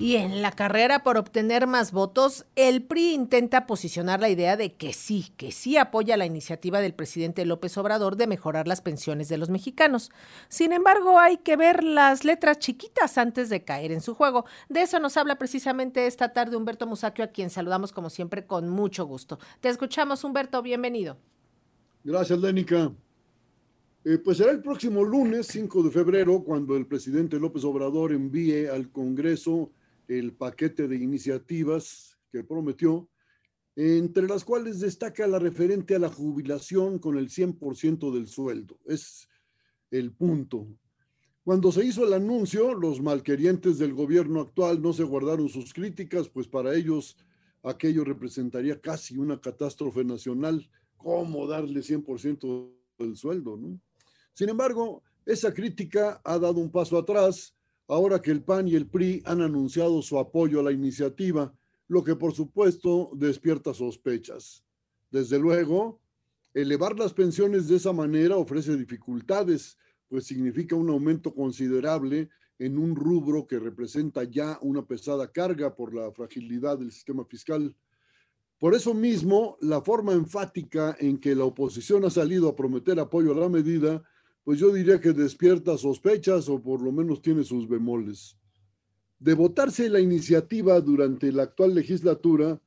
Y en la carrera por obtener más votos, el PRI intenta posicionar la idea de que sí, que sí apoya la iniciativa del presidente López Obrador de mejorar las pensiones de los mexicanos. Sin embargo, hay que ver las letras chiquitas antes de caer en su juego. De eso nos habla precisamente esta tarde Humberto Musacchio, a quien saludamos como siempre con mucho gusto. Te escuchamos, Humberto, bienvenido. Gracias, Lénica. Eh, pues será el próximo lunes, 5 de febrero, cuando el presidente López Obrador envíe al Congreso el paquete de iniciativas que prometió, entre las cuales destaca la referente a la jubilación con el 100% del sueldo. Es el punto. Cuando se hizo el anuncio, los malquerientes del gobierno actual no se guardaron sus críticas, pues para ellos aquello representaría casi una catástrofe nacional. ¿Cómo darle 100% del sueldo? Sin embargo, esa crítica ha dado un paso atrás ahora que el PAN y el PRI han anunciado su apoyo a la iniciativa, lo que por supuesto despierta sospechas. Desde luego, elevar las pensiones de esa manera ofrece dificultades, pues significa un aumento considerable en un rubro que representa ya una pesada carga por la fragilidad del sistema fiscal. Por eso mismo, la forma enfática en que la oposición ha salido a prometer apoyo a la medida pues yo diría que despierta sospechas o por lo menos tiene sus bemoles. De votarse la iniciativa durante la actual legislatura,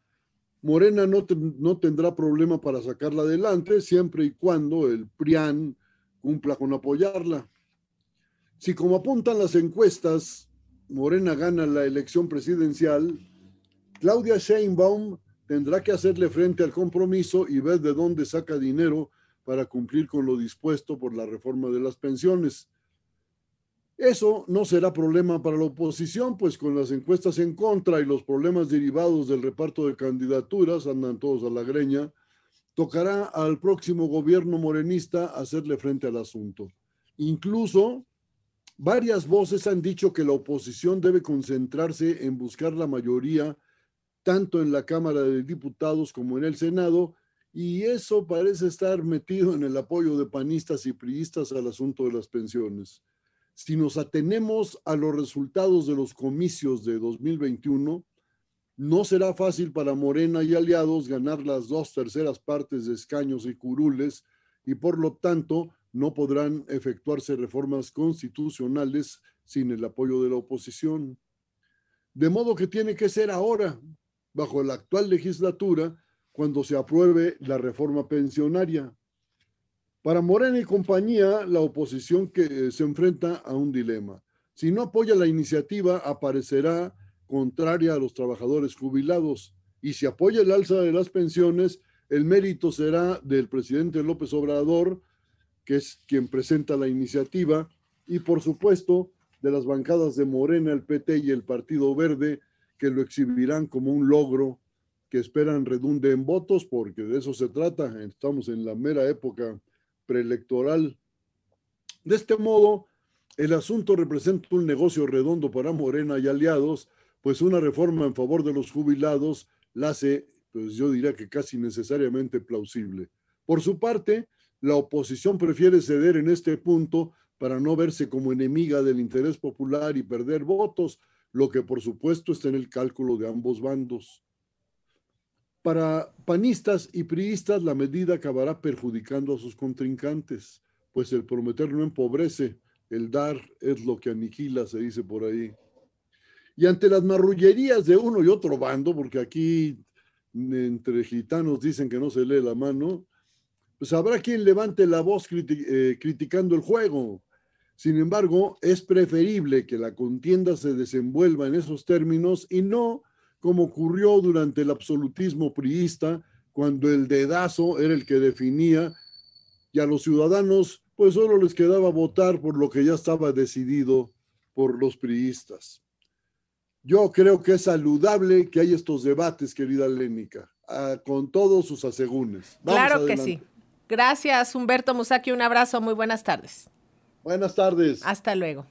Morena no, no tendrá problema para sacarla adelante siempre y cuando el PRIAN cumpla con apoyarla. Si como apuntan las encuestas, Morena gana la elección presidencial, Claudia Sheinbaum tendrá que hacerle frente al compromiso y ver de dónde saca dinero para cumplir con lo dispuesto por la reforma de las pensiones. Eso no será problema para la oposición, pues con las encuestas en contra y los problemas derivados del reparto de candidaturas, andan todos a la greña, tocará al próximo gobierno morenista hacerle frente al asunto. Incluso varias voces han dicho que la oposición debe concentrarse en buscar la mayoría tanto en la Cámara de Diputados como en el Senado y eso parece estar metido en el apoyo de panistas y priistas al asunto de las pensiones. Si nos atenemos a los resultados de los comicios de 2021, no será fácil para Morena y aliados ganar las dos terceras partes de escaños y curules y por lo tanto no podrán efectuarse reformas constitucionales sin el apoyo de la oposición. De modo que tiene que ser ahora, bajo la actual legislatura, cuando se apruebe la reforma pensionaria. Para Morena y compañía, la oposición que se enfrenta a un dilema. Si no apoya la iniciativa, aparecerá contraria a los trabajadores jubilados. Y si apoya el alza de las pensiones, el mérito será del presidente López Obrador, que es quien presenta la iniciativa, y por supuesto de las bancadas de Morena, el PT y el Partido Verde, que lo exhibirán como un logro que esperan redunde en votos, porque de eso se trata. Estamos en la mera época preelectoral. De este modo, el asunto representa un negocio redondo para Morena y aliados, pues una reforma en favor de los jubilados la hace, pues yo diría que casi necesariamente plausible. Por su parte, la oposición prefiere ceder en este punto para no verse como enemiga del interés popular y perder votos, lo que por supuesto está en el cálculo de ambos bandos. Para panistas y priistas, la medida acabará perjudicando a sus contrincantes, pues el prometer no empobrece, el dar es lo que aniquila, se dice por ahí. Y ante las marrullerías de uno y otro bando, porque aquí entre gitanos dicen que no se lee la mano, pues habrá quien levante la voz eh, criticando el juego. Sin embargo, es preferible que la contienda se desenvuelva en esos términos y no como ocurrió durante el absolutismo priista, cuando el dedazo era el que definía y a los ciudadanos pues solo les quedaba votar por lo que ya estaba decidido por los priistas. Yo creo que es saludable que haya estos debates, querida Lénica, ah, con todos sus asegúnes. claro que sí. Gracias, Humberto Musaki. Un abrazo. Muy buenas tardes. Buenas tardes. Hasta luego.